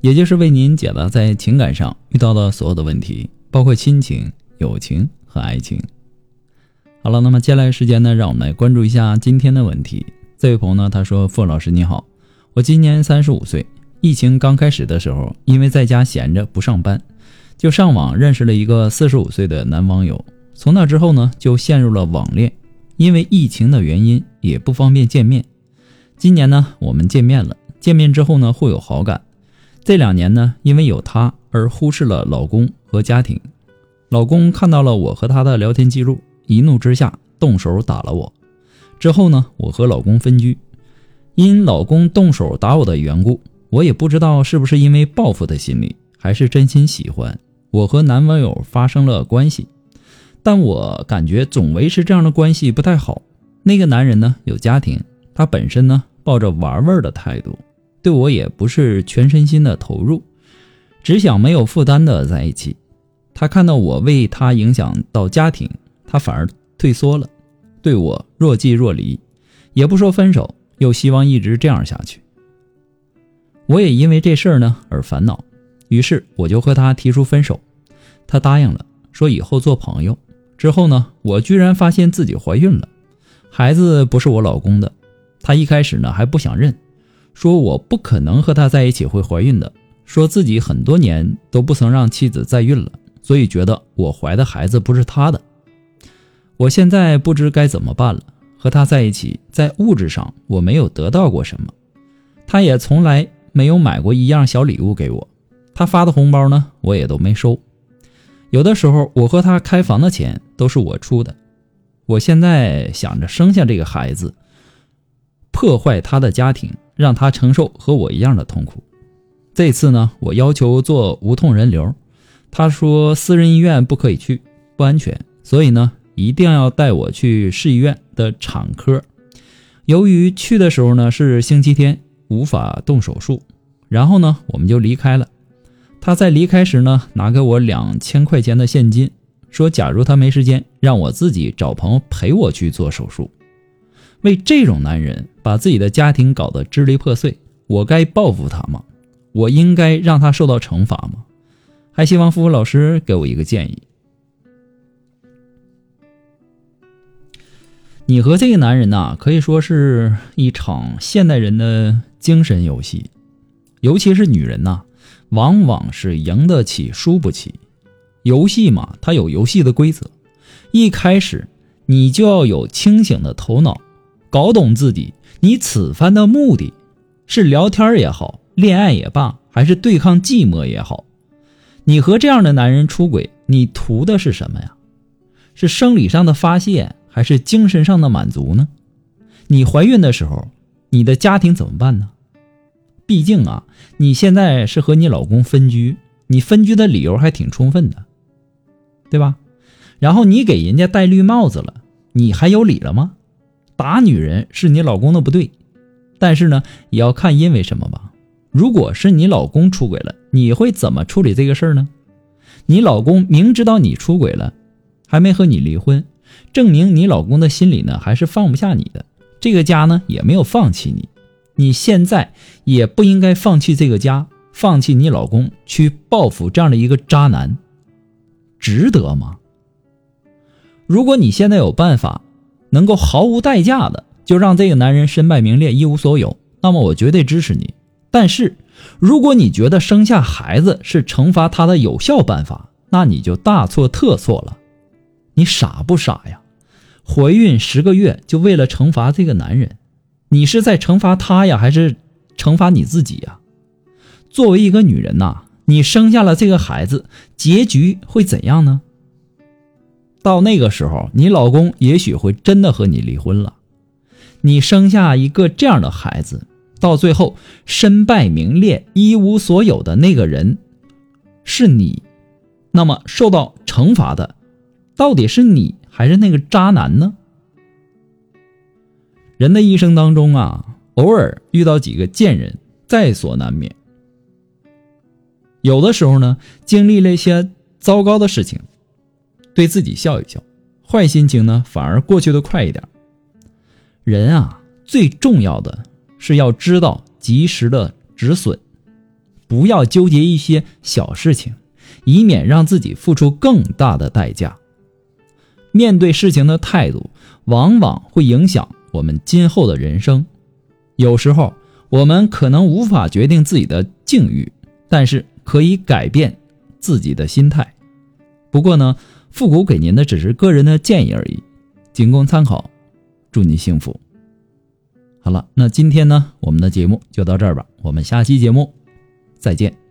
也就是为您解答在情感上遇到的所有的问题，包括亲情、友情和爱情。好了，那么接下来时间呢，让我们来关注一下今天的问题。这位朋友呢，他说：“傅老师你好，我今年三十五岁，疫情刚开始的时候，因为在家闲着不上班。”就上网认识了一个四十五岁的男网友，从那之后呢，就陷入了网恋。因为疫情的原因，也不方便见面。今年呢，我们见面了，见面之后呢，互有好感。这两年呢，因为有他而忽视了老公和家庭。老公看到了我和他的聊天记录，一怒之下动手打了我。之后呢，我和老公分居。因老公动手打我的缘故，我也不知道是不是因为报复的心理，还是真心喜欢。我和男网友发生了关系，但我感觉总维持这样的关系不太好。那个男人呢有家庭，他本身呢抱着玩玩的态度，对我也不是全身心的投入，只想没有负担的在一起。他看到我为他影响到家庭，他反而退缩了，对我若即若离，也不说分手，又希望一直这样下去。我也因为这事儿呢而烦恼。于是我就和他提出分手，他答应了，说以后做朋友。之后呢，我居然发现自己怀孕了，孩子不是我老公的。他一开始呢还不想认，说我不可能和他在一起会怀孕的，说自己很多年都不曾让妻子再孕了，所以觉得我怀的孩子不是他的。我现在不知该怎么办了。和他在一起，在物质上我没有得到过什么，他也从来没有买过一样小礼物给我。他发的红包呢，我也都没收。有的时候，我和他开房的钱都是我出的。我现在想着生下这个孩子，破坏他的家庭，让他承受和我一样的痛苦。这次呢，我要求做无痛人流，他说私人医院不可以去，不安全，所以呢，一定要带我去市医院的产科。由于去的时候呢是星期天，无法动手术，然后呢，我们就离开了。他在离开时呢，拿给我两千块钱的现金，说：“假如他没时间，让我自己找朋友陪我去做手术。”为这种男人把自己的家庭搞得支离破碎，我该报复他吗？我应该让他受到惩罚吗？还希望付付老师给我一个建议。你和这个男人呐，可以说是一场现代人的精神游戏，尤其是女人呐。往往是赢得起，输不起。游戏嘛，它有游戏的规则。一开始，你就要有清醒的头脑，搞懂自己。你此番的目的，是聊天也好，恋爱也罢，还是对抗寂寞也好。你和这样的男人出轨，你图的是什么呀？是生理上的发泄，还是精神上的满足呢？你怀孕的时候，你的家庭怎么办呢？毕竟啊，你现在是和你老公分居，你分居的理由还挺充分的，对吧？然后你给人家戴绿帽子了，你还有理了吗？打女人是你老公的不对，但是呢，也要看因为什么吧。如果是你老公出轨了，你会怎么处理这个事儿呢？你老公明知道你出轨了，还没和你离婚，证明你老公的心里呢还是放不下你的，这个家呢也没有放弃你。你现在也不应该放弃这个家，放弃你老公去报复这样的一个渣男，值得吗？如果你现在有办法，能够毫无代价的就让这个男人身败名裂、一无所有，那么我绝对支持你。但是，如果你觉得生下孩子是惩罚他的有效办法，那你就大错特错了。你傻不傻呀？怀孕十个月就为了惩罚这个男人？你是在惩罚他呀，还是惩罚你自己呀？作为一个女人呐，你生下了这个孩子，结局会怎样呢？到那个时候，你老公也许会真的和你离婚了。你生下一个这样的孩子，到最后身败名裂、一无所有的那个人，是你，那么受到惩罚的到底是你还是那个渣男呢？人的一生当中啊，偶尔遇到几个贱人，在所难免。有的时候呢，经历了一些糟糕的事情，对自己笑一笑，坏心情呢反而过去的快一点。人啊，最重要的是要知道及时的止损，不要纠结一些小事情，以免让自己付出更大的代价。面对事情的态度，往往会影响。我们今后的人生，有时候我们可能无法决定自己的境遇，但是可以改变自己的心态。不过呢，复古给您的只是个人的建议而已，仅供参考。祝您幸福。好了，那今天呢，我们的节目就到这儿吧，我们下期节目再见。